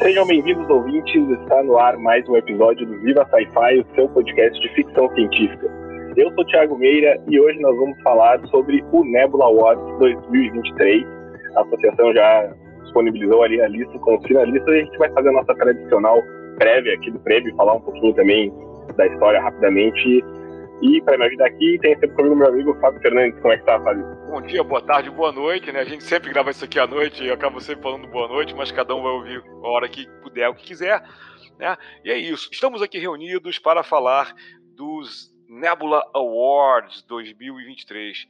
Sejam bem-vindos, ouvintes. Está no ar mais um episódio do Viva Sci-Fi, o seu podcast de ficção científica. Eu sou Thiago Meira e hoje nós vamos falar sobre o Nebula Awards 2023. A associação já disponibilizou ali a lista com os finalistas e a gente vai fazer a nossa tradicional prévia aqui do prêmio, falar um pouquinho também da história rapidamente. E para me ajudar aqui, tem sempre comigo meu amigo Fábio Fernandes. Como é que tá, Fábio? Bom dia, boa tarde, boa noite, né? A gente sempre grava isso aqui à noite e eu acabo sempre falando boa noite, mas cada um vai ouvir a hora que puder, o que quiser, né? E é isso. Estamos aqui reunidos para falar dos Nebula Awards 2023.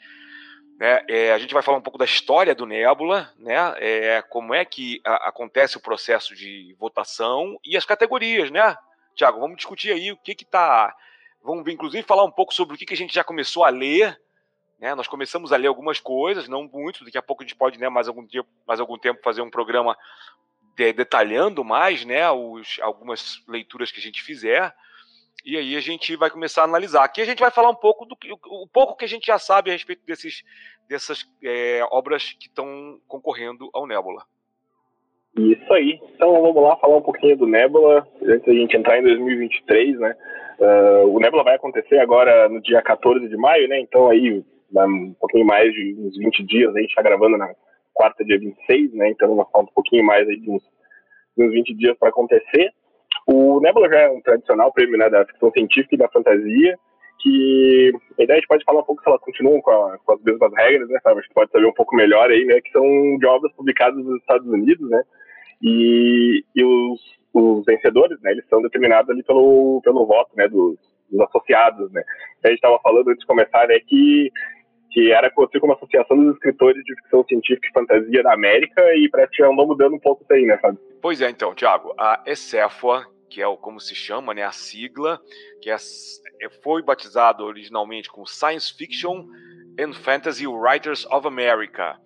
Né, é, a gente vai falar um pouco da história do Nebula, né, é, como é que a, acontece o processo de votação e as categorias, né? Tiago, vamos discutir aí o que que tá. Vamos inclusive falar um pouco sobre o que, a gente já começou a ler. Né? Nós começamos a ler algumas coisas, não muito. Daqui a pouco a gente pode, né, mais algum dia, mais algum tempo, fazer um programa de, detalhando mais, né, os, algumas leituras que a gente fizer. E aí a gente vai começar a analisar. Aqui a gente vai falar um pouco do que, o pouco que a gente já sabe a respeito desses, dessas é, obras que estão concorrendo ao Nebula. Isso aí. Então vamos lá falar um pouquinho do Nebula, antes da gente entrar em 2023, né? Uh, o Nebula vai acontecer agora no dia 14 de maio, né? Então aí um pouquinho mais de uns 20 dias, a gente está gravando na quarta, dia 26, né? Então vai falta um pouquinho mais aí de uns, de uns 20 dias para acontecer. O Nebula já é um tradicional prêmio né, da ficção científica e da fantasia, que ideia a gente pode falar um pouco se elas continuam com, a, com as mesmas regras, né, sabe? A gente pode saber um pouco melhor aí, né, que são de obras publicadas nos Estados Unidos, né, e, e os, os vencedores, né, eles são determinados ali pelo, pelo voto, né, dos, dos associados, né. A gente estava falando antes de começar, né, que que era conhecido como Associação dos Escritores de Ficção Científica e Fantasia da América, e parece que andou mudando um pouco isso aí, né, Fábio? Pois é, então, Tiago, a ECEFA, que é o como se chama, né, a sigla, que é, é, foi batizado originalmente com Science Fiction and Fantasy Writers of America.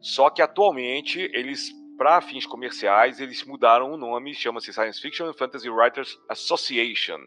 Só que atualmente eles para fins comerciais, eles mudaram o nome, chama-se Science Fiction and Fantasy Writers Association,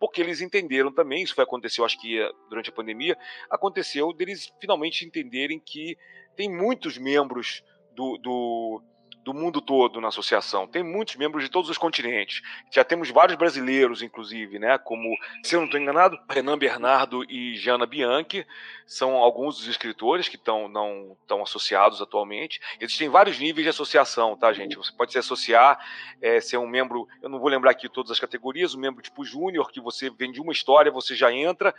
porque eles entenderam também, isso foi aconteceu acho que durante a pandemia, aconteceu deles finalmente entenderem que tem muitos membros do, do do mundo todo na associação. Tem muitos membros de todos os continentes. Já temos vários brasileiros, inclusive, né? Como, se eu não estou enganado, Renan Bernardo e Jana Bianchi são alguns dos escritores que estão não estão associados atualmente. Existem vários níveis de associação, tá, gente? Você pode se associar, é, ser um membro, eu não vou lembrar aqui todas as categorias, um membro tipo júnior, que você vende uma história, você já entra.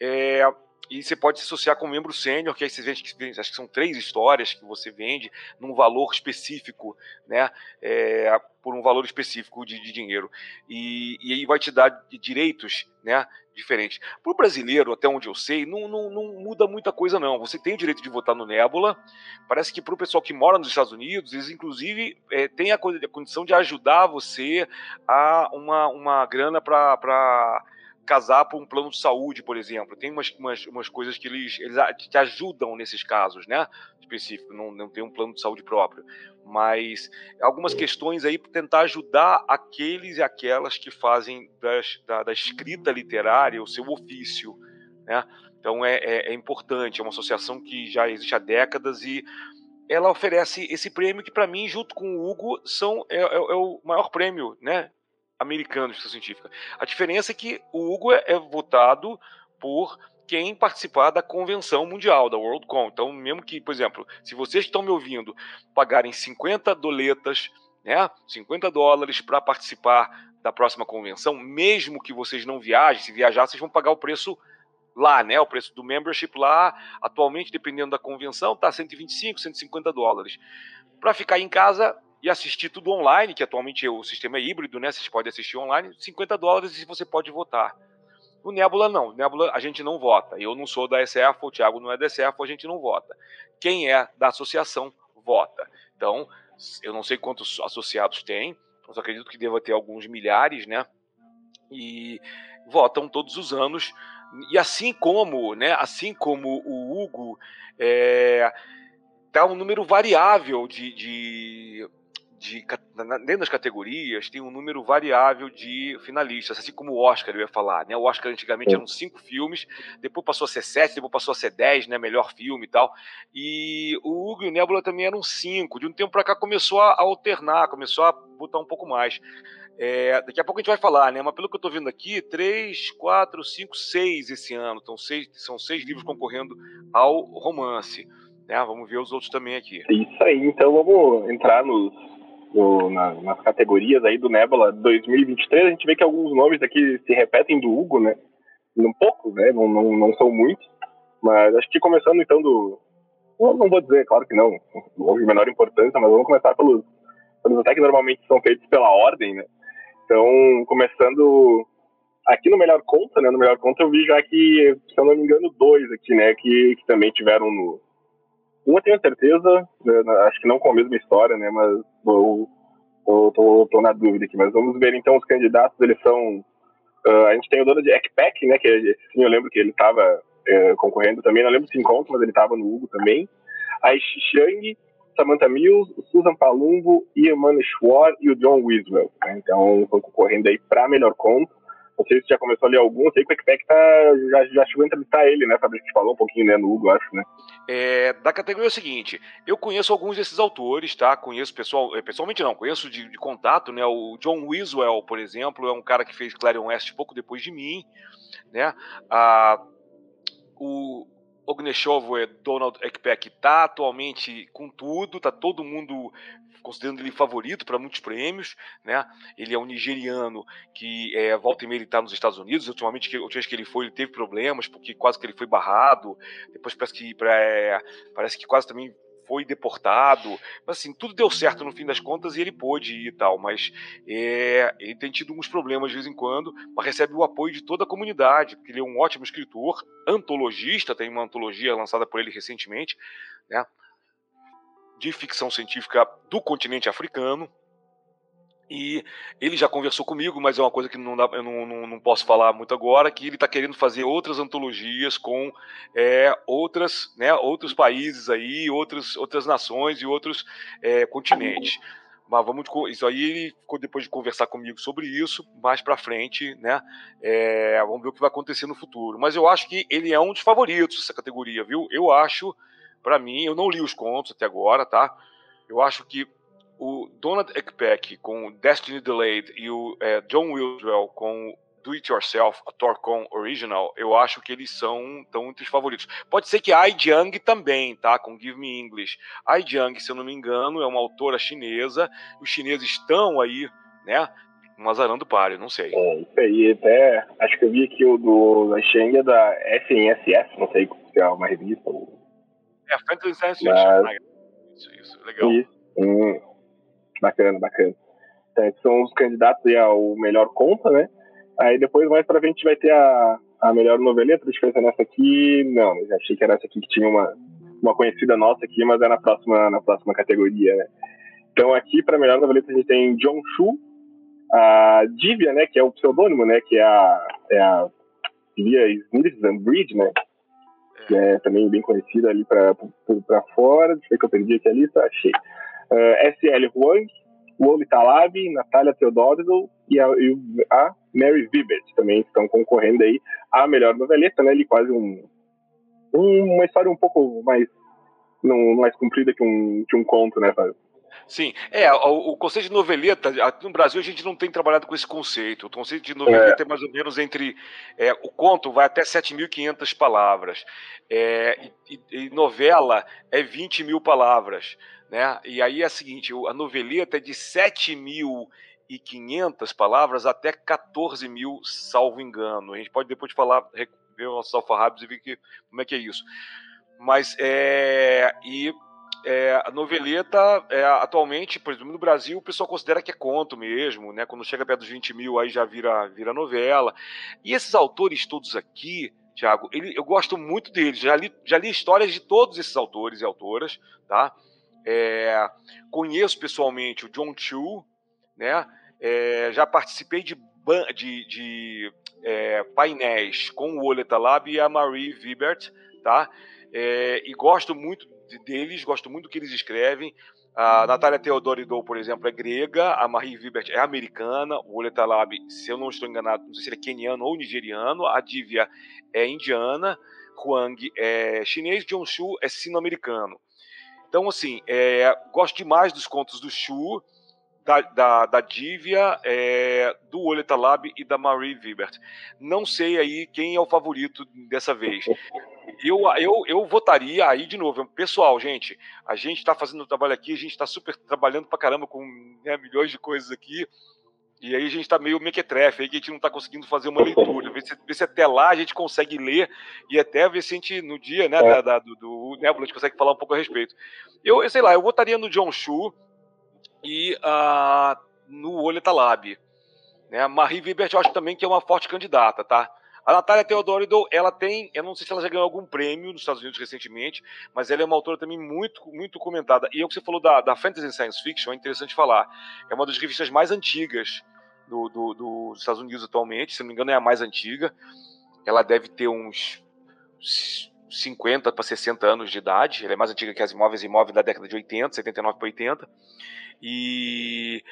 É, e você pode se associar com um membro sênior, que aí você vende, acho que são três histórias que você vende num valor específico, né? É, por um valor específico de, de dinheiro. E, e, aí vai te dar direitos, né? Diferentes. Para o brasileiro, até onde eu sei, não, não, não, muda muita coisa, não. Você tem o direito de votar no Nebula. Parece que para o pessoal que mora nos Estados Unidos, eles inclusive é, têm a, condição de ajudar você a uma, uma grana para casar por um plano de saúde, por exemplo. Tem umas, umas, umas coisas que eles, eles te ajudam nesses casos, né? Específico, não, não tem um plano de saúde próprio. Mas algumas questões aí para tentar ajudar aqueles e aquelas que fazem das, da, da escrita literária o seu ofício, né? Então é, é, é importante, é uma associação que já existe há décadas e ela oferece esse prêmio que para mim, junto com o Hugo, são, é, é, é o maior prêmio né, americano de ficção científica. A diferença é que o Hugo é, é votado por quem participar da convenção mundial, da WorldCon. Então, mesmo que, por exemplo, se vocês estão me ouvindo pagarem 50 doletas, né, 50 dólares para participar da próxima convenção, mesmo que vocês não viajem, se viajar, vocês vão pagar o preço lá, né? O preço do membership lá, atualmente, dependendo da convenção, tá 125, 150 dólares. Para ficar em casa, e assistir tudo online, que atualmente o sistema é híbrido, né? Vocês podem assistir online, 50 dólares e você pode votar. O Nebula não, o Nebula a gente não vota. Eu não sou da SF, o Thiago não é da SF, a gente não vota. Quem é da associação vota. Então, eu não sei quantos associados tem, mas acredito que deva ter alguns milhares, né? E votam todos os anos. E assim como, né? Assim como o Hugo é, dá um número variável de, de de, dentro das categorias tem um número variável de finalistas, assim como o Oscar eu ia falar, né? O Oscar antigamente eram cinco filmes, depois passou a ser sete, depois passou a ser dez, né? Melhor filme e tal. E o Hugo e o Nebula também eram cinco. De um tempo para cá começou a alternar, começou a botar um pouco mais. É, daqui a pouco a gente vai falar, né? Mas pelo que eu estou vendo aqui, três, quatro, cinco, seis esse ano. Então, seis, são seis livros concorrendo ao romance. Né? Vamos ver os outros também aqui. Isso aí, então vamos entrar nos, na, nas categorias aí do Nebula 2023. A gente vê que alguns nomes aqui se repetem do Hugo, né? Um pouco, né? Não, não, não são muitos. Mas acho que começando então do. Não, não vou dizer, claro que não, não houve menor importância, mas vamos começar pelos, pelos até que normalmente são feitos pela ordem, né? Então, começando aqui no Melhor Conta, né? No Melhor Conta eu vi já que, se eu não me engano, dois aqui, né? Que, que também tiveram no, uma tenho certeza, acho que não com a mesma história, né? Mas eu, eu tô, tô, na dúvida aqui. Mas vamos ver então os candidatos. Eles são. Uh, a gente tem o dono de Ekpek, né? Que sim, eu lembro que ele estava uh, concorrendo também. Não lembro se encontro, mas ele estava no Hugo também. A Xiang, Samantha Mills, Susan Palumbo, Ian Schwartz e o John Wiswell. Né? Então, estão concorrendo aí para melhor conto. Não sei se já começou a ler algum, sei que o Ekpek tá, já, já chegou a entrevistar ele, né, Fabrício? Que falou um pouquinho, né, no Hugo, acho, né? É, da categoria é o seguinte, eu conheço alguns desses autores, tá? Conheço pessoal, é, pessoalmente não, conheço de, de contato, né? O John Wiswell, por exemplo, é um cara que fez Clarion West pouco depois de mim, né? Ah, o Ogneshov, Donald Ekpek, tá atualmente com tudo, tá todo mundo considerando ele favorito para muitos prêmios, né? Ele é um nigeriano que é, volta e meia ele está nos Estados Unidos. Ultimamente, a última vez que ele foi, ele teve problemas porque quase que ele foi barrado. Depois parece que é, parece que quase também foi deportado. Mas assim, tudo deu certo no fim das contas e ele pôde ir e tal. Mas é, ele tem tido uns problemas de vez em quando, mas recebe o apoio de toda a comunidade, porque ele é um ótimo escritor, antologista, tem uma antologia lançada por ele recentemente, né? de ficção científica do continente africano. E ele já conversou comigo, mas é uma coisa que não dá, eu não, não, não posso falar muito agora, que ele está querendo fazer outras antologias com é, outras, né, outros países aí, outras, outras nações e outros é, continentes. Mas vamos isso aí ele depois de conversar comigo sobre isso mais para frente, né? É, vamos ver o que vai acontecer no futuro. Mas eu acho que ele é um dos favoritos dessa categoria, viu? Eu acho para mim, eu não li os contos até agora, tá? Eu acho que o Donald Ekpeck com Destiny Delayed e o é, John Wildwell com Do It Yourself, a Torcon Original, eu acho que eles são tão entre os favoritos. Pode ser que Ai Jiang também, tá? Com Give Me English. Ai Jiang, se eu não me engano, é uma autora chinesa. Os chineses estão aí, né? Um azarando páreo, não sei. É, isso aí, até acho que eu vi aqui o do da Sheng é da SNSS, não sei se é uma revista. É, Fantasy Science. Mas... Isso, isso, legal. Isso. Hum, bacana, bacana. Então, esses são os candidatos ao melhor conta, né? Aí depois, mais pra frente, vai ter a, a melhor noveleta. Deixa eu ver se é nessa aqui. Não, eu achei que era essa aqui que tinha uma, uma conhecida nossa aqui, mas é na próxima, na próxima categoria, né? Então, aqui, para melhor noveleta, a gente tem John Chu, a Divya, né, que é o pseudônimo, né, que é a, é a Divya Smith Bridge, né, que é também bem conhecida ali para fora. Deixa eu ver que eu perdi aqui a lista, achei. Uh, eh, S.L. Huang, Woli Talab, Natália Teodoro e a, e a Mary Vibert também estão concorrendo aí a melhor noveleta, né? Ele quase um, um, uma história um pouco mais não, mais comprida que um, que um conto, né, Fábio? Sim, é, o, o, conceito de noveleta, aqui no Brasil a gente não tem trabalhado com esse conceito. O conceito de noveleta é, é mais ou menos entre. É, o conto vai até 7.500 palavras. É, e, e, novela é 20 mil palavras. Né? E aí é o seguinte: a noveleta é de 7.500 palavras até 14 mil, salvo engano. A gente pode depois falar, ver o nosso alfarrábios e ver que, como é que é isso. Mas é. E é, a noveleta, é, atualmente, por exemplo, no Brasil, o pessoal considera que é conto mesmo, né? Quando chega perto dos 20 mil, aí já vira, vira novela. E esses autores todos aqui, Tiago, eu gosto muito deles. Já li, já li histórias de todos esses autores e autoras, tá? É, conheço pessoalmente o John Chu, né? É, já participei de, de, de é, painéis com o Oleta Lab e a Marie Vibert, tá? É, e gosto muito deles, gosto muito do que eles escrevem. A Natália Teodoridou, por exemplo, é grega, a Marie Vibert é americana, o Oletalab, se eu não estou enganado, não sei se ele é keniano ou nigeriano, a Divya é indiana, Huang é chinês, John Shu é sino-americano. Então, assim, é, gosto demais dos contos do Shu, da, da, da Divya, é, do Oleta Lab e da Marie Vibert. Não sei aí quem é o favorito dessa vez. Eu, eu, eu votaria aí de novo. Pessoal, gente, a gente está fazendo o trabalho aqui, a gente está super trabalhando pra caramba com né, milhões de coisas aqui. E aí a gente está meio mequetrefe, aí que a gente não está conseguindo fazer uma leitura. Ver se, ver se, até lá a gente consegue ler e até ver se a gente, no dia né, da, da, do, do Nebula, a gente consegue falar um pouco a respeito. Eu, eu sei lá, eu votaria no John Shu, e uh, no Oleta Lab. Né? Marie Vibert eu acho também que é uma forte candidata, tá? A Natália Teodorido, ela tem, eu não sei se ela já ganhou algum prêmio nos Estados Unidos recentemente, mas ela é uma autora também muito, muito comentada. E é o que você falou da, da Fantasy Science Fiction, é interessante falar. É uma das revistas mais antigas do, do, dos Estados Unidos atualmente, se não me engano é a mais antiga. Ela deve ter uns 50 para 60 anos de idade, ela é mais antiga que as imóveis imóveis da década de 80, 79 para 80. E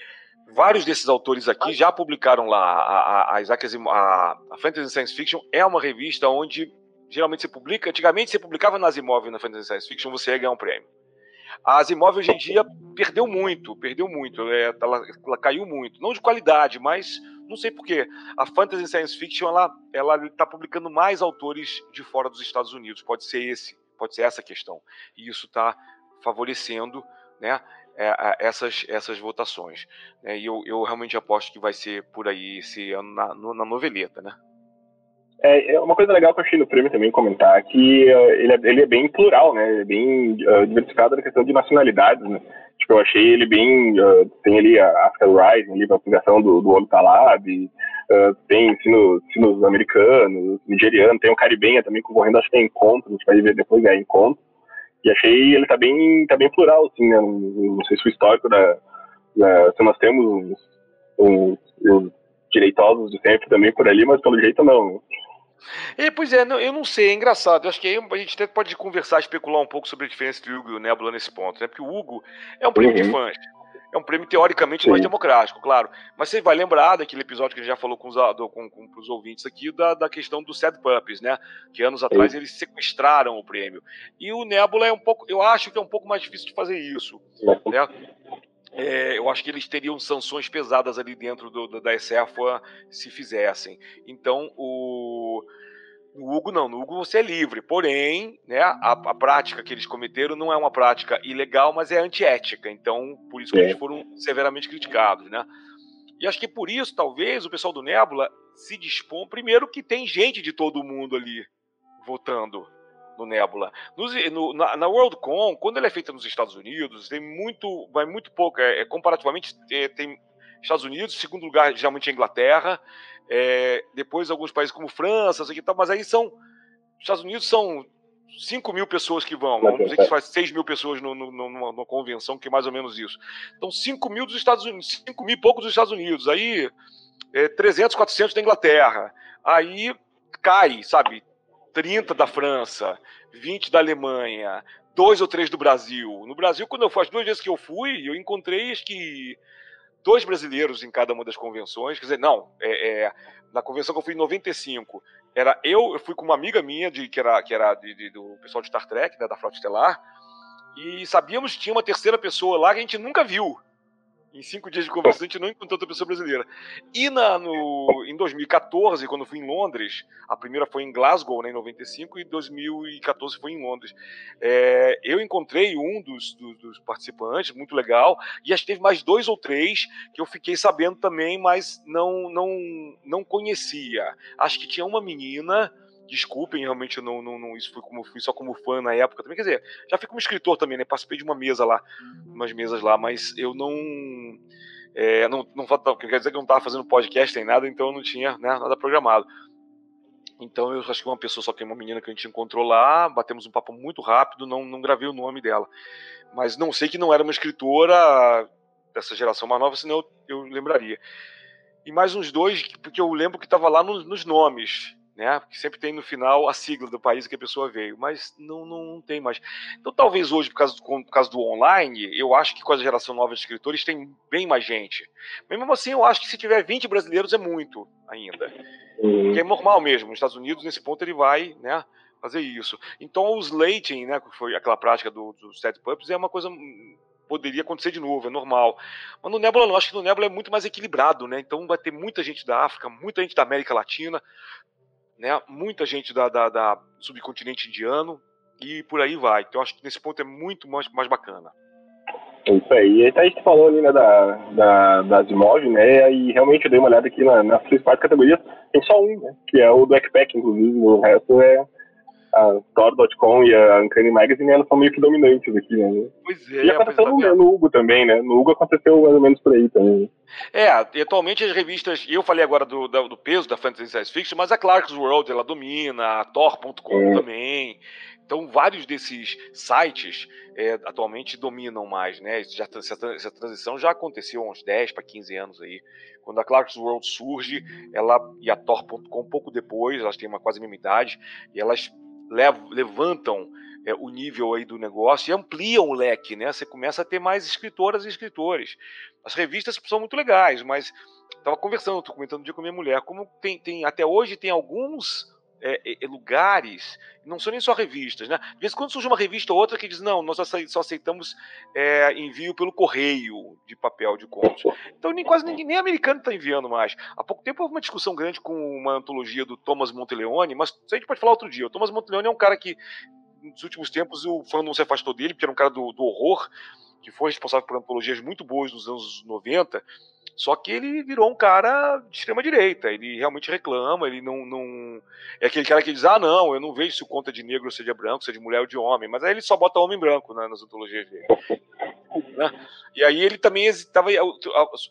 vários desses autores aqui já publicaram lá. A, a, a, Isaac a, a Fantasy Science Fiction é uma revista onde geralmente se publica. Antigamente, você publicava nas imóveis na Fantasy Science Fiction, você ia ganhar um prêmio. A Asimov hoje em dia perdeu muito, perdeu muito, é, ela, ela, caiu muito, não de qualidade, mas não sei porquê. A Fantasy Science Fiction ela ela está publicando mais autores de fora dos Estados Unidos, pode ser esse, pode ser essa questão, e isso está favorecendo, né, essas, essas votações. Né? E eu, eu realmente aposto que vai ser por aí esse ano na, na noveleta, né? É, é, uma coisa legal que eu achei no prêmio também comentar que uh, ele, é, ele é bem plural, né? Ele é bem uh, diversificado na questão de nacionalidades, né? Tipo, eu achei ele bem... Uh, tem ali a Africa Rising, ali, a publicação do, do Olo Talab, tem sinos, sinos americanos, nigeriano, tem o Caribenha também concorrendo, acho que é encontro, a gente vai ver depois, é encontro. E achei ele tá bem, tá bem plural, assim, né? Não, não sei se o histórico da, da se nós temos os, os direitosos de sempre também por ali, mas pelo jeito não. É, pois é, eu não sei, é engraçado. Eu acho que aí a gente até pode conversar, especular um pouco sobre a diferença entre o Hugo e o Nebula nesse ponto, né? Porque o Hugo é um prêmio uhum. de fãs. É um prêmio teoricamente Sim. mais democrático, claro. Mas você vai lembrar daquele episódio que a gente já falou com os, com, com, com os ouvintes aqui, da, da questão dos Sad Puppies, né? Que anos atrás Sim. eles sequestraram o prêmio. E o Nebula é um pouco. Eu acho que é um pouco mais difícil de fazer isso. Né? É, eu acho que eles teriam sanções pesadas ali dentro do, do, da ECEFA se fizessem. Então, o no Hugo não, no Hugo você é livre, porém, né, a, a, prática que eles cometeram não é uma prática ilegal, mas é antiética, então por isso que é. eles foram severamente criticados, né? E acho que por isso, talvez, o pessoal do Nebula se dispõe, primeiro que tem gente de todo mundo ali votando no Nebula. no, na, na WorldCon, quando ele é feita nos Estados Unidos, tem muito, vai muito pouco, é, é comparativamente, é, tem Estados Unidos, segundo lugar, geralmente a Inglaterra, é, depois alguns países como França, que tal, mas aí são. Estados Unidos são 5 mil pessoas que vão, vamos dizer que faz 6 mil pessoas no, no, numa, numa, convenção, que é mais ou menos isso. Então, 5 mil dos Estados Unidos, 5 mil e poucos dos Estados Unidos, aí é, 300, 400 da Inglaterra, aí cai, sabe, 30 da França, 20 da Alemanha, dois ou três do Brasil. No Brasil, quando eu fui, as duas vezes que eu fui, eu encontrei que dois brasileiros em cada uma das convenções. Quer dizer, não, é, é, na convenção que eu fui em 95, era eu, eu fui com uma amiga minha, de, que era, que era de, de, do pessoal de Star Trek, né, da Frota Estelar, e sabíamos que tinha uma terceira pessoa lá que a gente nunca viu. Em cinco dias de conversa, a gente não encontrou outra pessoa brasileira. E na, no, em 2014, quando fui em Londres, a primeira foi em Glasgow, né, em 95, e 2014 foi em Londres. É, eu encontrei um dos, dos, participantes, muito legal, e acho que teve mais dois ou três que eu fiquei sabendo também, mas não, não, não conhecia. Acho que tinha uma menina Desculpem, realmente não, não, não, isso foi como fui só como fã na época também. Quer dizer, já fui como escritor também, né? Participei de uma mesa lá, umas mesas lá, mas eu não. É, não, não quer dizer que eu não estava fazendo podcast nem nada, então eu não tinha né, nada programado. Então eu acho que uma pessoa só tem uma menina que a gente encontrou lá, batemos um papo muito rápido, não, não gravei o nome dela. Mas não sei que não era uma escritora dessa geração mais nova, senão eu, eu lembraria. E mais uns dois, porque eu lembro que estava lá nos, nos nomes né? Porque sempre tem no final a sigla do país que a pessoa veio, mas não, não, não tem mais. Então, talvez hoje, por causa, do, por causa do online, eu acho que com a geração nova de escritores tem bem mais gente. Mesmo assim, eu acho que se tiver 20 brasileiros é muito ainda. Uhum. Que é normal mesmo. Nos Estados Unidos, nesse ponto, ele vai, né? Fazer isso. Então, o slating, né, que foi aquela prática do, do set pups, é uma coisa poderia acontecer de novo, é normal. Mas no Nebula não, acho que no Nebula é muito mais equilibrado, né? Então vai ter muita gente da África, muita gente da América Latina, né? Muita gente da, da, da subcontinente indiano e por aí vai. Então acho que nesse ponto é muito mais, mais bacana. É isso aí. Aí a gente falou ali, né, da, da, da Asimov, né, e realmente eu dei uma olhada aqui na, nas principais categorias, tem só um, né, que é o do Backpack, inclusive, o resto é a Thor.com e a Uncanny Magazine, elas são meio que dominantes aqui, né? Pois é. E aconteceu no, no, Hugo também, né? No Hugo aconteceu mais ou menos por aí também. É, e atualmente as revistas, eu falei agora do, do, do peso da Fantasy Science Fiction, mas a Clark's World, ela domina, a Thor.com é. também. Então, vários desses sites é, atualmente dominam mais, né? Já, essa, transição já aconteceu há uns 10 para 15 anos aí. Quando a Clark's World surge, ela e a Thor.com, pouco depois, elas têm uma quase mesma idade, e elas levantam é, o nível aí do negócio e ampliam o leque, né? Você começa a ter mais escritoras e escritores. As revistas são muito legais, mas estava conversando, estou comentando um dia com minha mulher, como tem, tem até hoje tem alguns é, é, lugares, não são nem só revistas, né? De vez em quando surge uma revista ou outra que diz, não, nós só aceitamos é, envio pelo correio de papel de contos. Então nem quase ninguém, nem americano está enviando mais. Há pouco tempo houve uma discussão grande com uma antologia do Thomas Monteleone, mas a gente pode falar outro dia. O Thomas Monteleone é um cara que, nos últimos tempos, o fã não se afastou dele, porque era um cara do, do horror, que foi responsável por antologias muito boas nos anos 90, só que ele virou um cara de extrema direita. Ele realmente reclama, ele não, não. É aquele cara que diz: ah, não, eu não vejo se o conta de negro seja branco, seja de mulher ou de homem. Mas aí ele só bota homem branco né, nas antologias dele. Né? E aí ele também estava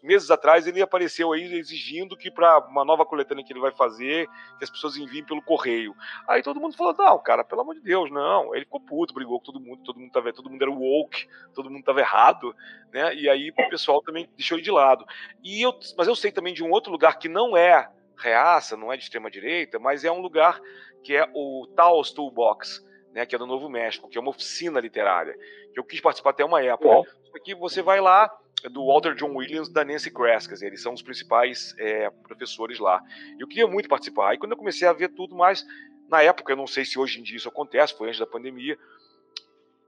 meses atrás ele apareceu aí exigindo que para uma nova coletânea que ele vai fazer que as pessoas enviem pelo correio. Aí todo mundo falou não, cara, pelo amor de Deus, não. Ele ficou puto, brigou com todo mundo, todo mundo tava, todo mundo era woke, todo mundo estava errado, né? E aí o pessoal também deixou ele de lado. E eu, mas eu sei também de um outro lugar que não é reaça, não é de extrema direita, mas é um lugar que é o Taos Toolbox né, que é do Novo México, que é uma oficina literária, que eu quis participar até uma época. Aqui você vai lá, é do Walter John Williams da Nancy dizer, eles são os principais é, professores lá. Eu queria muito participar. Aí quando eu comecei a ver tudo mais, na época, eu não sei se hoje em dia isso acontece, foi antes da pandemia,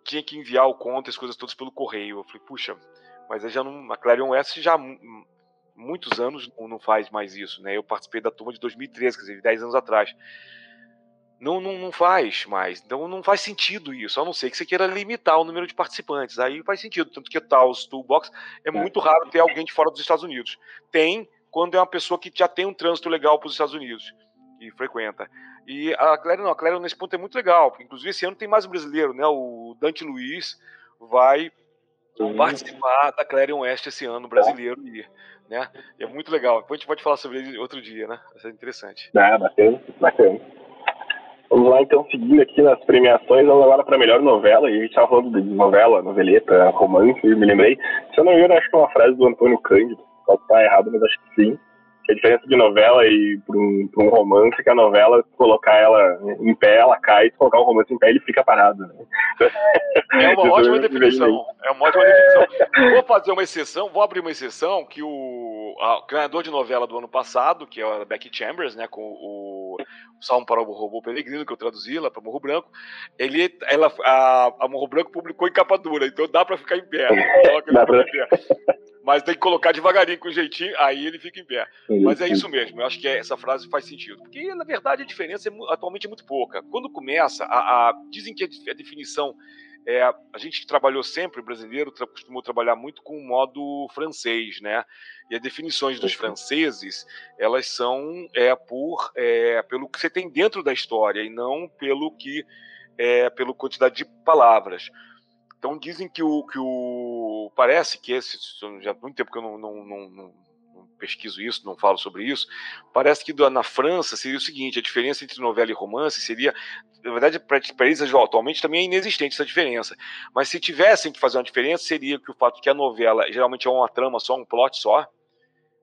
tinha que enviar o conto, as coisas todas pelo correio. Eu falei, puxa, mas já não, a Clarion S já muitos anos não faz mais isso, né? Eu participei da turma de 2013, quer dizer, 10 anos atrás não, não, não faz mais. Então não faz sentido isso, a não ser que você queira limitar o número de participantes. Aí faz sentido. Tanto que Taos Toolbox é, é muito raro ter alguém de fora dos Estados Unidos. Tem quando é uma pessoa que já tem um trânsito legal para os Estados Unidos e frequenta. E a Clério não, a Clério nesse ponto é muito legal. Inclusive esse ano tem mais um brasileiro, né? O Dante Luiz vai Sim. participar da Clarion Oeste esse ano, brasileiro, e, né? E é muito legal. Depois a gente pode falar sobre ele outro dia, né? Vai ser interessante. Ah, bacana, bacana. Vamos lá, então, seguindo aqui nas premiações, vamos agora para melhor novela. E a gente estava falando de novela, noveleta, romance, me lembrei. Se eu não me engano, acho que é uma frase do Antônio Cândido. Pode estar errado, mas acho que sim. A diferença de novela e para um, um, romance é que a novela, colocar ela em pé, ela cai. Se colocar o romance em pé, ele fica parado. Né? É uma ótima definição. É uma ótima definição. Vou fazer uma exceção, vou abrir uma exceção que o ganhador de novela do ano passado, que é a Becky Chambers, né, com o Salmo para o Robô Peregrino, que eu traduzi lá para Morro Branco, ele, ela, a, a Morro Branco publicou em capa dura, então dá para ficar em pé. Dá pra... em pé. Mas tem que colocar devagarinho, com jeitinho, aí ele fica em pé. Mas é isso mesmo, eu acho que é, essa frase faz sentido. Porque, na verdade, a diferença é, atualmente é muito pouca. Quando começa, a, a dizem que a definição é, a gente trabalhou sempre, brasileiro, tra costumou trabalhar muito com o modo francês, né? E as definições dos franceses, elas são é, por é, pelo que você tem dentro da história e não pelo que é, pela quantidade de palavras. Então dizem que o que o parece que esse já há muito tempo que eu não, não, não, não pesquiso isso, não falo sobre isso, parece que na França seria o seguinte: a diferença entre novela e romance seria, na verdade, para eles atualmente também é inexistente essa diferença. Mas se tivessem que fazer uma diferença, seria que o fato que a novela geralmente é uma trama só, um plot só,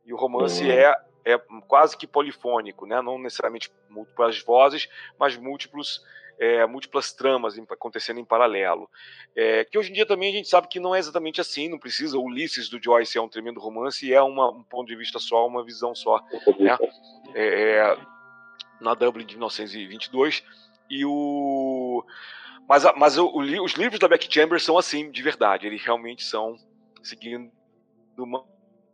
e o romance uhum. é, é quase que polifônico, né? não necessariamente múltiplas vozes, mas múltiplos é, múltiplas tramas acontecendo em paralelo. É, que hoje em dia também a gente sabe que não é exatamente assim, não precisa. Ulisses do Joyce é um tremendo romance e é uma, um ponto de vista só, uma visão só. Né? É, é na Dublin de 1922. E o. Mas, mas o, os livros da Beck Chambers são assim, de verdade. Eles realmente são seguindo uma,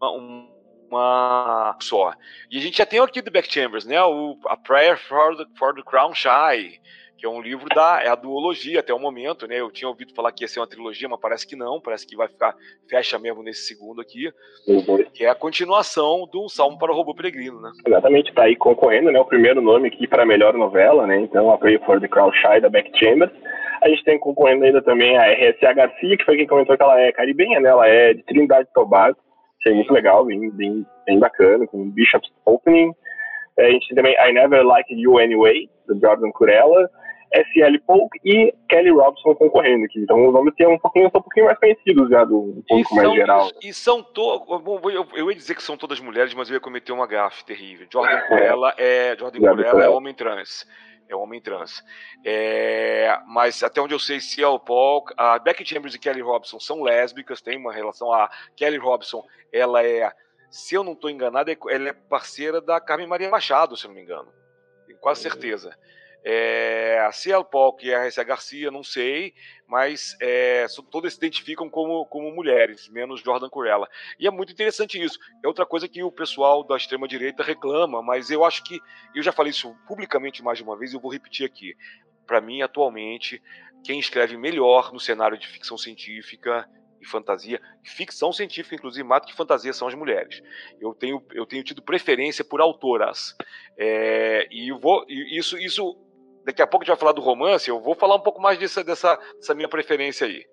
uma, uma só. E a gente já tem aqui do Beck Chambers, né? O, a Prayer for the, for the Crown Shy, que é um livro da é a duologia até o momento, né? Eu tinha ouvido falar que ia ser uma trilogia, mas parece que não, parece que vai ficar fecha mesmo nesse segundo aqui, uhum. que é a continuação do Salmo para o Robô Peregrino, né? Exatamente, tá aí concorrendo, né? O primeiro nome aqui para a melhor novela, né? Então, a Pray for the Crown Shy da Beck Chambers. A gente tem concorrendo ainda também a RSA Garcia, que foi quem comentou que ela é caribenha, né? Ela é de Trindade e Tobago. Achei muito legal, bem, bem, bem bacana, com Bishop's Opening. É, a gente tem também I Never Liked You Anyway, do Jordan Curella. S.L. Polk e Kelly Robson concorrendo aqui. Então os nomes são um pouquinho, são um pouquinho mais conhecidos já do público mais geral. E, são todos. Eu, eu ia dizer que são todas mulheres, mas eu ia cometer uma gafe terrível. Jordan Curella é. Jordan Curella é homem trans. É homem trans. É, mas até onde eu sei, C.L. Polk, a Becky Chambers e Kelly Robson são lésbicas, tem uma relação. A Kelly Robson, ela é. Se eu não estou enganado, é, ela é parceira da Carmen Maria Machado, se eu não me engano. Tenho quase certeza. É, a Ciel Polk e a R.C. Garcia, não sei, mas é, todas se identificam como, como mulheres, menos Jordan Curella. E é muito interessante isso. É outra coisa que o pessoal da extrema-direita reclama, mas eu acho que, eu já falei isso publicamente mais de uma vez e eu vou repetir aqui. Para mim, atualmente, quem escreve melhor no cenário de ficção científica e fantasia, ficção científica, inclusive, mais do que fantasia, são as mulheres. Eu tenho, eu tenho tido preferência por autoras. É, e vou, isso, isso daqui a pouco a gente vai falar do romance, eu vou falar um pouco mais dessa, dessa, dessa minha preferência aí.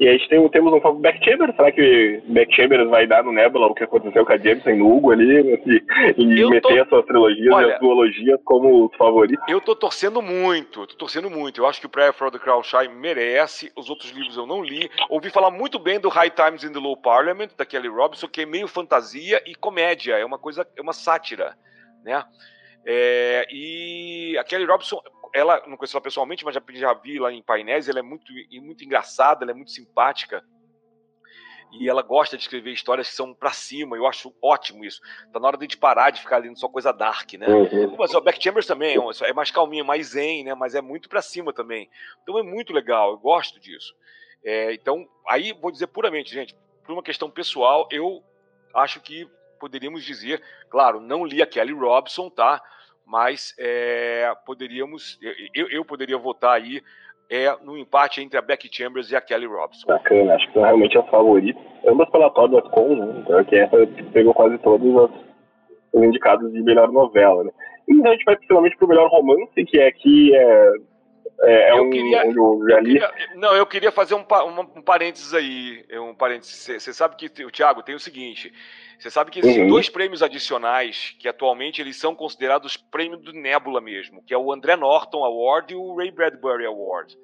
E a gente tem, temos um Back Chambers, será que Back Chambers vai dar no Nebula o que aconteceu com a Jameson no Hugo ali, e, e meter tô... as suas trilogias Olha, e as duologias como os favoritos? Eu tô torcendo muito, tô torcendo muito. Eu acho que o Prayer for the Shy merece, os outros livros eu não li. Ouvi falar muito bem do High Times in the Low Parliament, da Kelly Robinson, que é meio fantasia e comédia, é uma coisa, é uma sátira, né? É, e a Kelly Robson, ela não conheço ela pessoalmente, mas já, já vi lá em painéis, ela é muito, muito engraçada, ela é muito simpática. E ela gosta de escrever histórias que são para cima, eu acho ótimo isso. Tá na hora de a gente parar de ficar lendo só coisa dark, né? Uhum. Mas o Beck Chambers também é mais calminha, mais zen, né? Mas é muito para cima também. Então é muito legal, eu gosto disso. É, então, aí vou dizer puramente, gente, por uma questão pessoal, eu acho que poderíamos dizer, claro, não li a Kelly Robson, tá? Mas é, poderíamos, eu, eu poderia votar aí é, no empate entre a Becky Chambers e a Kelly Robson. Bacana, acho que são realmente as favoritas. Ambas pela Todd Com, né? Então, que essa pegou quase todos os, os indicados de melhor novela, né? Então a gente vai principalmente pro melhor romance, que é aqui é, é, é eu um, queria, um eu queria, Não, eu queria fazer um, um, um parênteses aí. Um parênteses. Você sabe que, o Thiago, tem o seguinte: você sabe que existem uhum. dois prêmios adicionais que atualmente eles são considerados prêmio do Nebula mesmo, que é o André Norton Award e o Ray Bradbury Award.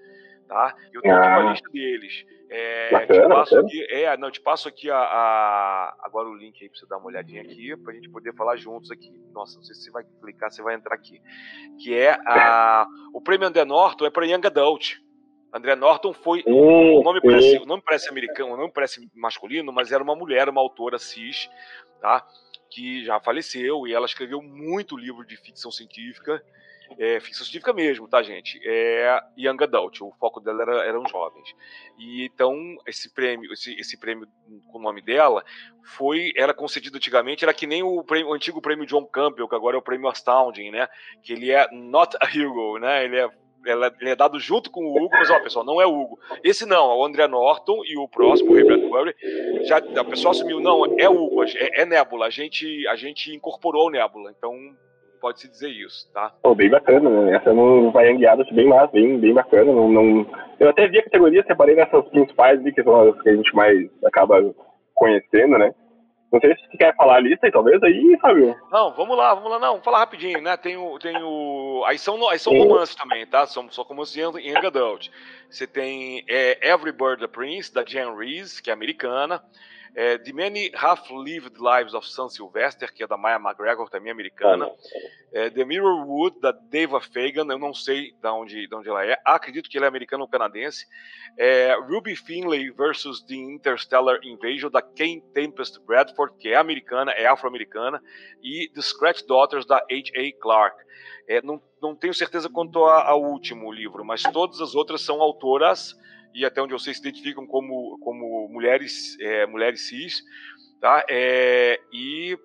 Tá? Eu tenho ah. uma lista deles. É, bacana, te passo aqui, é, não, te passo aqui a, a, agora o link aí pra você dar uma olhadinha aqui, pra gente poder falar juntos aqui. Nossa, não sei se você vai clicar, você vai entrar aqui. Que é a, o prêmio André Norton é para Young Adult. André Norton foi. o, nome parece, o nome parece americano, o nome parece masculino, mas era uma mulher, uma autora cis, tá? Que já faleceu e ela escreveu muito livro de ficção científica. É, ficção científica mesmo, tá, gente? É Young Adult, o foco dela era, eram jovens. E então, esse prêmio, esse, esse prêmio com o nome dela, foi, era concedido antigamente, era que nem o, prêmio, o antigo prêmio John Campbell, que agora é o prêmio Astounding, né? Que ele é not a hero, né? Ele é ele é dado junto com o Hugo, mas ó, pessoal, não é o Hugo. Esse não, é o André Norton e o próximo, o Ray Bradbury, já a pessoa assumiu, não, é o Hugo, é, é Nebula, a gente, a gente incorporou o Nebula, então pode-se dizer isso, tá? Oh, bem bacana, né? Essa não vai guiada bem massa, bem, bem bacana. Não, não... Eu até vi a categoria, separei nessas principais ali, que são as que a gente mais acaba conhecendo, né? Não sei se você quer falar a lista aí, talvez, aí, Fábio. Não, vamos lá, vamos lá, não, vamos falar rapidinho, né? Tem o. Tem o aí são, aí são romances também, tá? São só romances em Young Adult. Você tem é, Every Bird a Prince, da Jan Reese, que é americana. É, The Many Half-Lived Lives of Sam Sylvester, que é da Maya McGregor, também americana. É, The Mirror Wood, da Deva Fagan, eu não sei de onde, de onde ela é. Acredito que ela é americana ou canadense. É, Ruby Finlay versus The Interstellar Invasion, da Kane Tempest Bradford, que é americana, é afro-americana. E The Scratch Daughters, da H.A. Clark. É, não, não tenho certeza quanto ao último livro, mas todas as outras são autoras e até onde eu sei se identificam como, como mulheres, é, mulheres cis, tá? É, e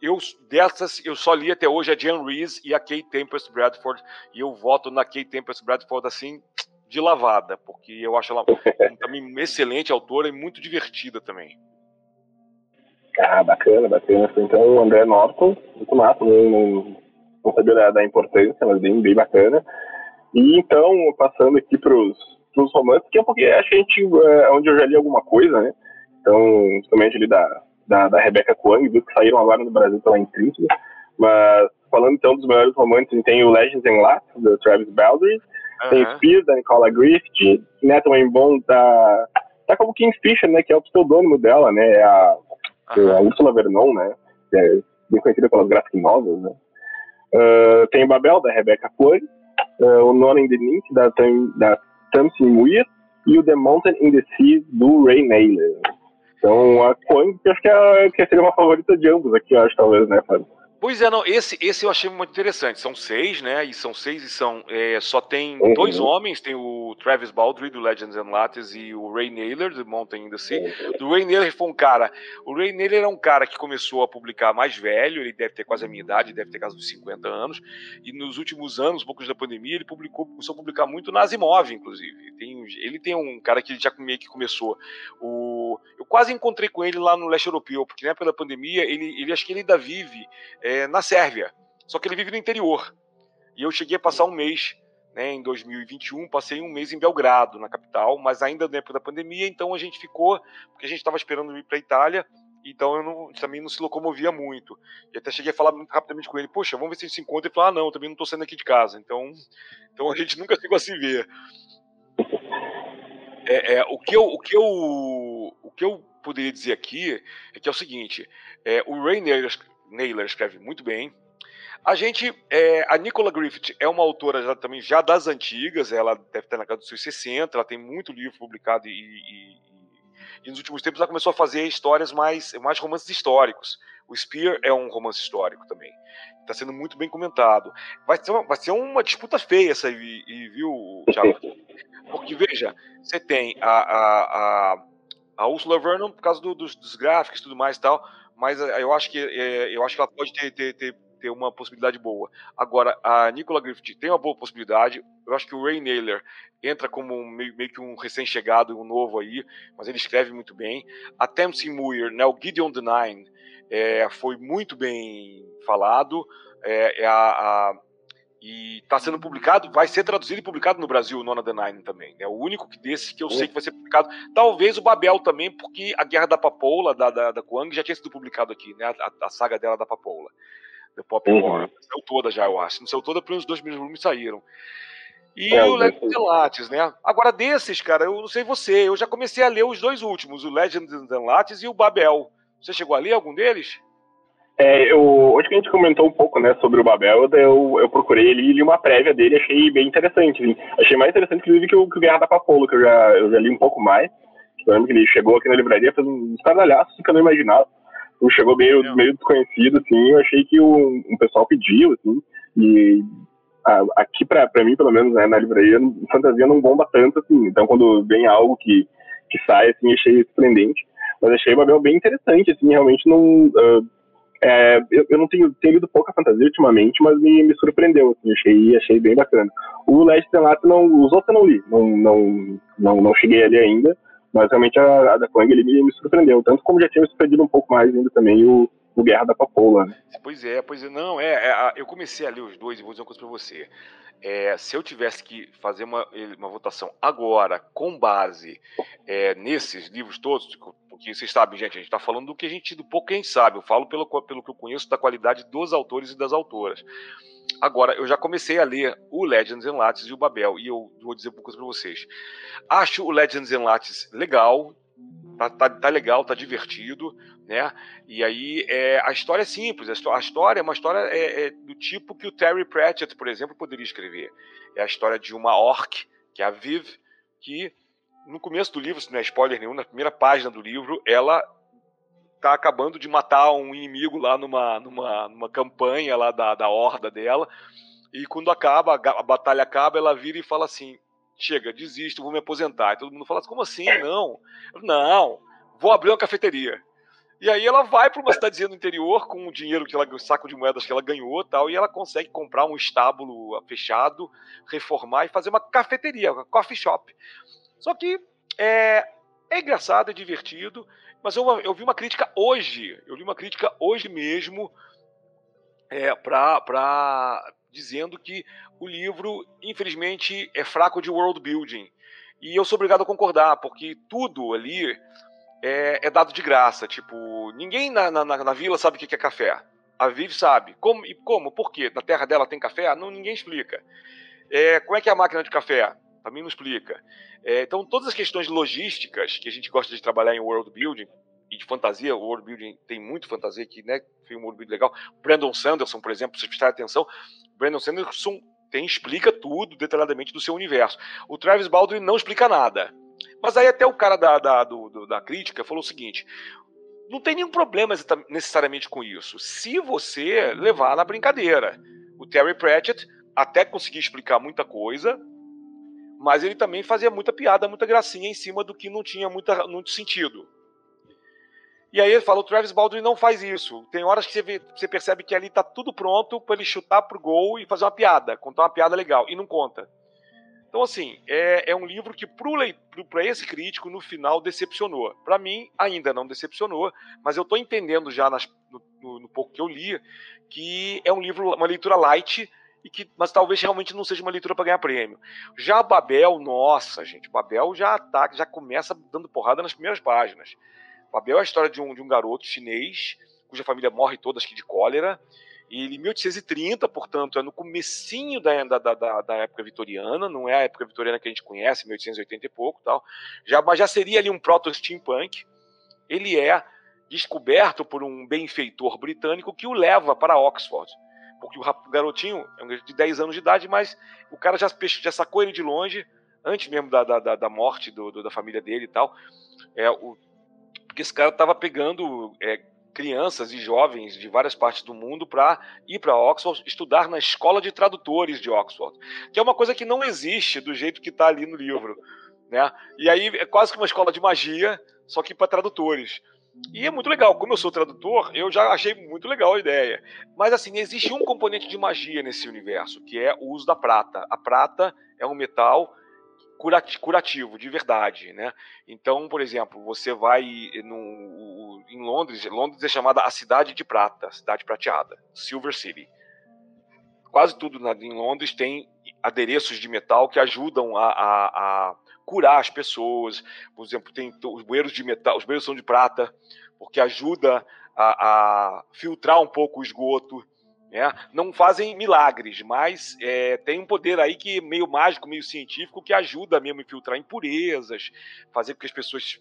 eu dessas eu só li até hoje a Jan Reese e a Kate Tempest Bradford e eu voto na Kate Tempest Bradford assim de lavada, porque eu acho ela também excelente autora e muito divertida também. Ah, bacana, bacana. Então, o André Norton, muito massa, não, não, não sabia da, da, importância, mas bem, bem bacana. E então, passando aqui para os nos romances, que é porque acho que a gente, é, onde eu já li alguma coisa, né? Então, principalmente ali da, da, da Rebecca Kwang, que saíram agora no Brasil pela Intrínseca. Mas, falando então dos melhores romances, tem o Legends and Last, do Travis Baldry, uhum. tem Spear, da Nicola Griffith, Neta Bond, da... Tá como Kingfisher, né? Que é o pseudônimo dela, né? É a, uhum. a Ursula Vernon, né? Que é bem conhecida pelas graphic novels, né? Uh, tem Babel, da Rebecca Kwang, uh, o Nona in the Link, da, da Tamsin Muir e o The Mountain in the Sea do Ray Naylor. Então, a Coin, acho que, é, que seria uma favorita de ambos aqui, acho, talvez, né, Fábio? Pois é, não, esse, esse eu achei muito interessante. São seis, né? E são seis e são. É, só tem uhum. dois homens, tem o Travis Baldry, do Legends and Lattes, e o Ray Naylor, do Mountain in the Sea. Uhum. O Ray Naylor foi um cara. O Ray Naylor é um cara que começou a publicar mais velho, ele deve ter quase a minha idade, deve ter quase uns 50 anos. E nos últimos anos, poucos da pandemia, ele publicou, começou a publicar muito na Asimov, inclusive. Tem, ele tem um cara que já meio que começou. O, eu quase encontrei com ele lá no leste europeu, porque na época da pandemia, ele, ele acho que ele ainda vive é, na Sérvia, só que ele vive no interior. E eu cheguei a passar um mês, né, em 2021, passei um mês em Belgrado, na capital, mas ainda na época da pandemia, então a gente ficou, porque a gente estava esperando ir para a Itália, então eu não, também não se locomovia muito. E até cheguei a falar muito rapidamente com ele, poxa, vamos ver se a gente se encontra. Ele falou, ah, não, também não estou saindo aqui de casa. Então, então a gente nunca ficou a se ver. É, é, o, que eu, o, que eu, o que eu poderia dizer aqui é que é o seguinte, é, o Ray Naylor escreve muito bem. A gente, é, a Nicola Griffith é uma autora já, também já das antigas, ela deve estar na casa dos seus 60, ela tem muito livro publicado e, e, e, nos últimos tempos ela começou a fazer histórias mais, mais romances históricos. O Spear é um romance histórico também. Está sendo muito bem comentado. Vai ser uma, vai ser uma disputa feia essa aí, viu, Thiago? Porque, veja, você tem a, a, a, a Ursula Vernon por causa do, dos, dos gráficos e tudo mais e tal, mas eh, eu acho que é, eu acho que ela pode ter, ter, ter, ter, uma possibilidade boa. Agora, a Nicola Griffith tem uma boa possibilidade. Eu acho que o Ray Naylor entra como um, meio, meio, que um recém-chegado, um novo aí, mas ele escreve muito bem. A Tamsin Muir, né, o Gideon the Nine, é, foi muito bem falado. É a, a e está sendo publicado, vai ser traduzido e publicado no Brasil, o Nona the Nine também. É o único que desse que eu sei que vai ser publicado. Talvez o Babel também, porque a Guerra da Papoula, da, da, da Kuang, já tinha sido publicado aqui, né? A, a saga dela da Papoula. The Pop uhum. War. Saiu toda já, eu acho. Não saiu toda, porque os dois primeiros volumes saíram. E é, o Legends and Lattes, né? Agora, desses, cara, eu não sei você, eu já comecei a ler os dois últimos, o Legends and Lattes e o Babel. Você chegou a ler algum deles? É, eu, hoje que a gente comentou um pouco né, sobre o Babel, eu, eu procurei ele e li uma prévia dele achei bem interessante. Assim. Achei mais interessante, inclusive, que o, que o Guerra da Papoula, que eu já, eu já li um pouco mais. Eu lembro que ele chegou aqui na livraria, fez uns estardalhaços que eu não imaginava. Ele chegou meio, meio desconhecido, assim, eu achei que o, um pessoal pediu, assim, e a, aqui pra, pra mim, pelo menos, né, na livraria, fantasia não bomba tanto, assim, então quando vem algo que, que sai, assim, achei surpreendente. Mas achei o Babel bem interessante, assim, realmente não... Uh, é, eu, eu, não tenho, tenho lido pouca fantasia ultimamente, mas me, me surpreendeu, assim, achei, achei bem bacana. O Leste Senato, não, os outros eu não li, não, não, não, não cheguei ali ainda, mas realmente a, a da Kong ele me, me, surpreendeu, tanto como já tinha me surpreendido um pouco mais ainda também o, o Guerra da Papoula. Né? Pois é, pois é, não, é, é, eu comecei a ler os dois e vou dizer uma coisa pra você. É, se eu tivesse que fazer uma, uma votação agora, com base é, nesses livros todos, porque vocês sabem, gente, a gente está falando do que a gente, do pouco que a gente sabe. Eu falo pelo, pelo que eu conheço da qualidade dos autores e das autoras. Agora, eu já comecei a ler o Legends and Lattes e o Babel, e eu vou dizer coisa para vocês. Acho o Legends and Lattes legal, Tá, tá, tá, legal, tá divertido, né? E aí é, a história é simples, a história é uma história é, é do tipo que o Terry Pratchett, por exemplo, poderia escrever. É a história de uma orc, que é a Viv, que no começo do livro, se não é spoiler nenhum, na primeira página do livro, ela tá acabando de matar um inimigo lá numa, numa, numa campanha lá da, da horda dela. E quando acaba, a, batalha acaba, ela vira e fala assim: chega, desisto, vou me aposentar. E todo mundo fala assim, como assim? Não, não, vou abrir uma cafeteria. E aí ela vai para uma cidadezinha do interior com o dinheiro que ela, o saco de moedas que ela ganhou, tal, e ela consegue comprar um estábulo fechado, reformar e fazer uma cafeteria, uma coffee shop. Só que é, é engraçado, é divertido, mas eu, eu vi uma crítica hoje, eu li uma crítica hoje mesmo é, para dizendo que o livro, infelizmente, é fraco de world building. E eu sou obrigado a concordar, porque tudo ali é, é dado de graça. Tipo, ninguém na, na, na vila sabe o que é café. A Viv sabe. Como? E como? Por quê? Na terra dela tem café? Não, ninguém explica. É, como é que é a máquina de café? Também não explica. É, então, todas as questões logísticas que a gente gosta de trabalhar em world building, e de fantasia, o world building tem muito fantasia aqui, né? Foi um world building legal. Brandon Sanderson, por exemplo, se prestar atenção, Brandon Sanderson tem, explica tudo detalhadamente do seu universo. O Travis Baldwin não explica nada. Mas aí até o cara da, da, do, da crítica falou o seguinte: não tem nenhum problema necessariamente com isso, se você levar na brincadeira. O Terry Pratchett até conseguia explicar muita coisa, mas ele também fazia muita piada, muita gracinha em cima do que não tinha muita, muito sentido. E aí ele fala, o Travis Baldwin não faz isso. Tem horas que você, vê, você percebe que ali tá tudo pronto para ele chutar pro gol e fazer uma piada, contar uma piada legal, e não conta. Então, assim, é, é um livro que para esse crítico, no final, decepcionou. Para mim, ainda não decepcionou, mas eu estou entendendo já nas, no, no, no, pouco que eu li que é um livro, uma leitura light, e que, mas talvez realmente não seja uma leitura para ganhar prêmio. Já Babel, nossa, gente, Babel já tá, já começa dando porrada nas primeiras páginas. Babel é a história de um, de um garoto chinês cuja família morre toda acho que de cólera. E ele, em 1830, portanto, é no comecinho da, da, da, da, época vitoriana, não é a época vitoriana que a gente conhece, 1880 e pouco, tal. Já, mas já seria ali um proto-steampunk. Ele é descoberto por um benfeitor britânico que o leva para Oxford. Porque o garotinho é um de 10 anos de idade, mas o cara já, já sacou ele de longe, antes mesmo da, da, da morte do, do, da família dele e tal. É, o, porque esse cara estava pegando é, crianças e jovens de várias partes do mundo para ir para Oxford estudar na escola de tradutores de Oxford, que é uma coisa que não existe do jeito que está ali no livro, né? E aí é quase que uma escola de magia, só que para tradutores. E é muito legal, como eu sou tradutor, eu já achei muito legal a ideia. Mas assim, existe um componente de magia nesse universo, que é o uso da prata. A prata é um metal curativo, de verdade, né? Então, por exemplo, você vai no, em Londres, Londres é chamada a cidade de prata, cidade prateada, Silver City. Quase tudo em Londres tem adereços de metal que ajudam a, a, a curar as pessoas. Por exemplo, tem os bueiros de metal, os bueiros são de prata, porque ajuda a, a filtrar um pouco o esgoto. É, não fazem milagres, mas é, tem um poder aí que meio mágico, meio científico, que ajuda mesmo a infiltrar impurezas, fazer com que as pessoas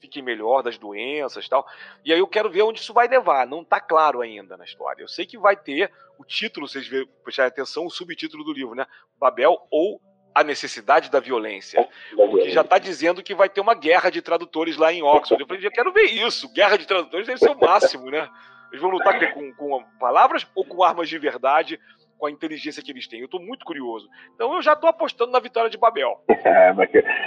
fiquem melhor das doenças tal. E aí eu quero ver onde isso vai levar. Não está claro ainda na história. Eu sei que vai ter o título, vocês prestarem atenção, o subtítulo do livro, né? Babel ou a necessidade da violência. Porque já está dizendo que vai ter uma guerra de tradutores lá em Oxford. Eu falei, eu quero ver isso. Guerra de tradutores deve ser o máximo, né? Eles vão lutar com, com palavras ou com armas de verdade, com a inteligência que eles têm? Eu estou muito curioso. Então eu já estou apostando na vitória de Babel. É,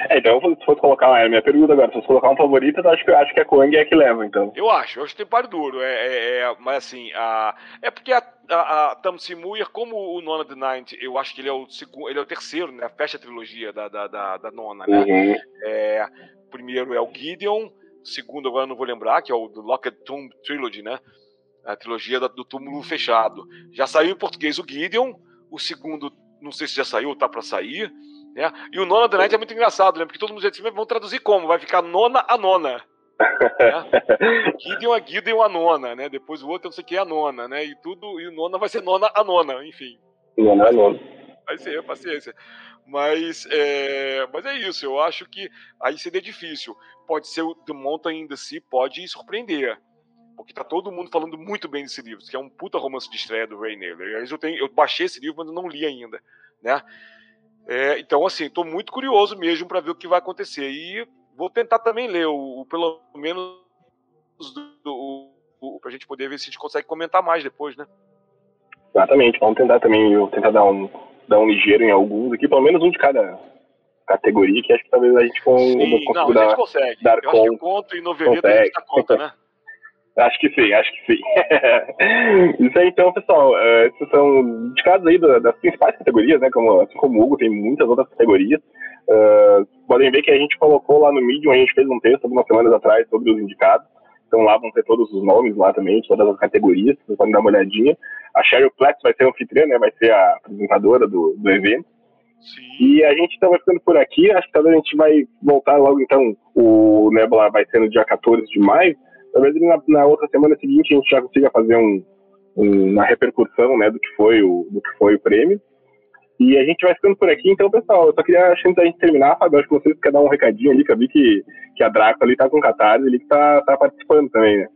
é, então se fosse colocar, é a minha pergunta agora, se fosse colocar um favorito, eu acho que, acho que a Coang é a que leva, então. Eu acho, eu acho que tem páreo duro. É, é, é, mas assim, a, é porque a, a, a como o Nona the Night, eu acho que ele é o segundo, ele é o terceiro, né? Fecha a trilogia da, da, da, da Nona, né? Uhum. É, primeiro é o Gideon, segundo agora eu não vou lembrar, que é o do Locked Tomb Trilogy, né? A trilogia do túmulo fechado. Já saiu em português o Gideon, o segundo, não sei se já saiu ou tá para sair. Né? E o Nona The Night é muito engraçado, né? Porque todo mundo diz assim, vão traduzir como? Vai ficar nona a nona. né? Gideon é Gideon a nona, né? Depois o outro não sei o que é a nona, né? E tudo, e o nona vai ser nona a nona, enfim. Nona a nona. Vai ser, paciência. Mas é, mas é isso, eu acho que aí seria difícil. Pode ser o The Mountain in the Sea, pode surpreender. Porque tá todo mundo falando muito bem desse livro, que é um puta romance de estreia do Ray Naylor. Eu, tenho, eu baixei esse livro, mas eu não li ainda, né? É, então, assim, tô muito curioso mesmo para ver o que vai acontecer. E vou tentar também ler, o, o pelo menos, o, o, pra gente poder ver se a gente consegue comentar mais depois, né? Exatamente, vamos tentar também, eu tentar dar um, dar um ligeiro em alguns aqui, pelo menos um de cada categoria, que acho que talvez a gente com, Sim, não, a gente consegue. dar eu conta. Acho que conto e noveleta a gente dá conta, né? Acho que sim, acho que sim. Isso aí, então, pessoal, esses são indicados aí das principais categorias, né? Como, assim como o Hugo, tem muitas outras categorias. Uh, podem ver que a gente colocou lá no Medium, a gente fez um texto algumas semanas atrás sobre os indicados. Então lá vão ter todos os nomes lá também, todas as categorias, vocês podem dar uma olhadinha. A Cheryl Platts vai ser a anfitriã, né? Vai ser a apresentadora do, do evento. Sim. E a gente estava ficando por aqui, acho que talvez a gente vai voltar logo, então, o Nebula vai ser no dia 14 de maio, talvez na, na outra semana seguinte a gente já consiga fazer um, um, uma repercussão, né, do que foi o, do que foi o prêmio. E a gente vai ficando por aqui, então, pessoal, eu só queria, antes da gente terminar, Fábio, acho que vocês querem dar um recadinho ali, que eu vi que, que a Draco ali tá com catarse, ali que tá, tá participando também, né?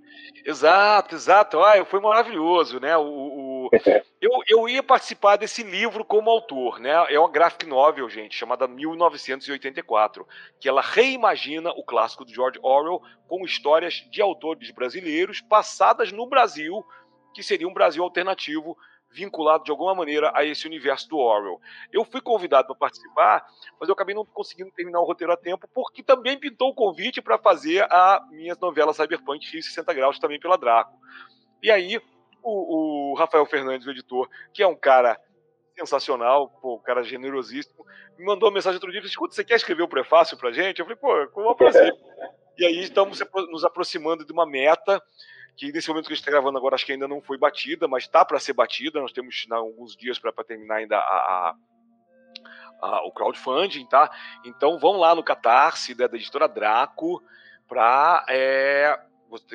Exato, exato. Ah, foi maravilhoso, né? O, o eu, eu ia participar desse livro como autor, né? É uma graphic novel, gente, chamada 1984, que ela reimagina o clássico de George Orwell com histórias de autores brasileiros passadas no Brasil, que seria um Brasil alternativo vinculado de alguma maneira a esse universo do Orwell. Eu fui convidado para participar, mas eu acabei não conseguindo terminar o roteiro a tempo, porque também pintou o convite para fazer a minha novela Cyberpunk Rio 60 Graus também pela Draco. E aí, o, o, Rafael Fernandes, o editor, que é um cara sensacional, pô, um cara generosíssimo, me mandou uma mensagem outro dia Escuta, você quer escrever o prefácio para gente? Eu falei, pô, com uma prazer. E aí estamos nos aproximando de uma meta que nesse momento que a gente está gravando agora acho que ainda não foi batida, mas está para ser batida. Nós temos né, alguns dias para terminar ainda a, a, a, o crowdfunding, tá? Então vão lá no Catarse da, da editora Draco para é,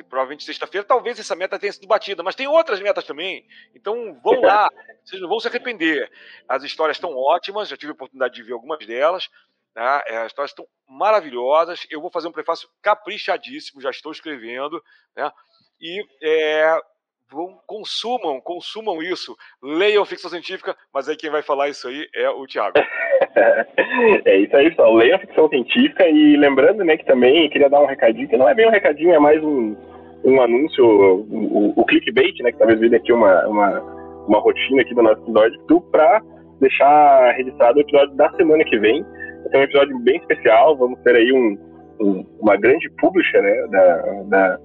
provavelmente sexta-feira, talvez essa meta tenha sido batida, mas tem outras metas também. Então vão lá, vocês não vão se arrepender. As histórias estão ótimas, já tive a oportunidade de ver algumas delas. Tá? As histórias estão maravilhosas. Eu vou fazer um prefácio caprichadíssimo, já estou escrevendo. Né? E é, vão, consumam, consumam isso, leiam ficção científica, mas aí quem vai falar isso aí é o Thiago. é isso aí, pessoal. Leiam ficção científica e lembrando, né, que também queria dar um recadinho, que não é bem um recadinho, é mais um, um anúncio, o, clickbait, né, que talvez vire aqui uma, uma, uma rotina aqui do nosso episódio, para deixar registrado o episódio da semana que vem. Então, é um episódio bem especial, vamos ter aí um uma grande publisher, né, da, da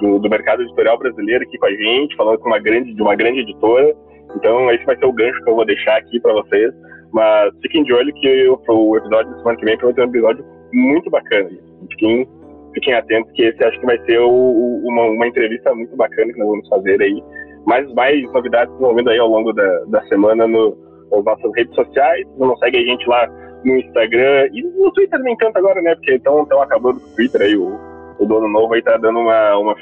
do, do, mercado editorial brasileiro aqui com a gente, falando com uma grande, de uma grande editora. Então, esse vai ser o gancho que eu vou deixar aqui para vocês. Mas fiquem de olho que o, o episódio da semana que vem vai ser um episódio muito bacana. Fiquem, fiquem atentos que esse acho que vai ser o, o, uma, uma, entrevista muito bacana que nós vamos fazer aí. Mais, mais novidades vendo aí ao longo da, da semana no, nas nossas redes sociais. Não segue a gente lá no Instagram e no Twitter nem tanto agora, né? Porque estão acabando com o Twitter aí, o, o dono novo aí tá dando uma, uma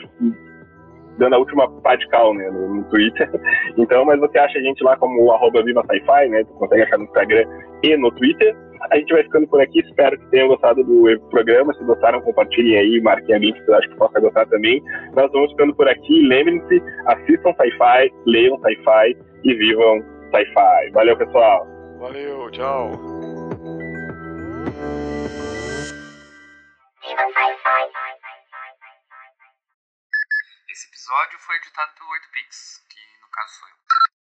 dando a última pá de cal, né, no, no, Twitter. Então, mas você acha a gente lá como o arroba Viva Sci-Fi, né, tu consegue achar no Instagram e no Twitter. A gente vai ficando por aqui, espero que tenham gostado do programa, se gostaram, compartilhem aí, marquem a gente, que eu acho que possa gostar também. Nós vamos ficando por aqui, lembrem-se, assistam Sci-Fi, leiam Sci-Fi e vivam Sci-Fi. Valeu, pessoal! Valeu, tchau! Esse episódio foi editado pelo 8pix, que no caso sou eu.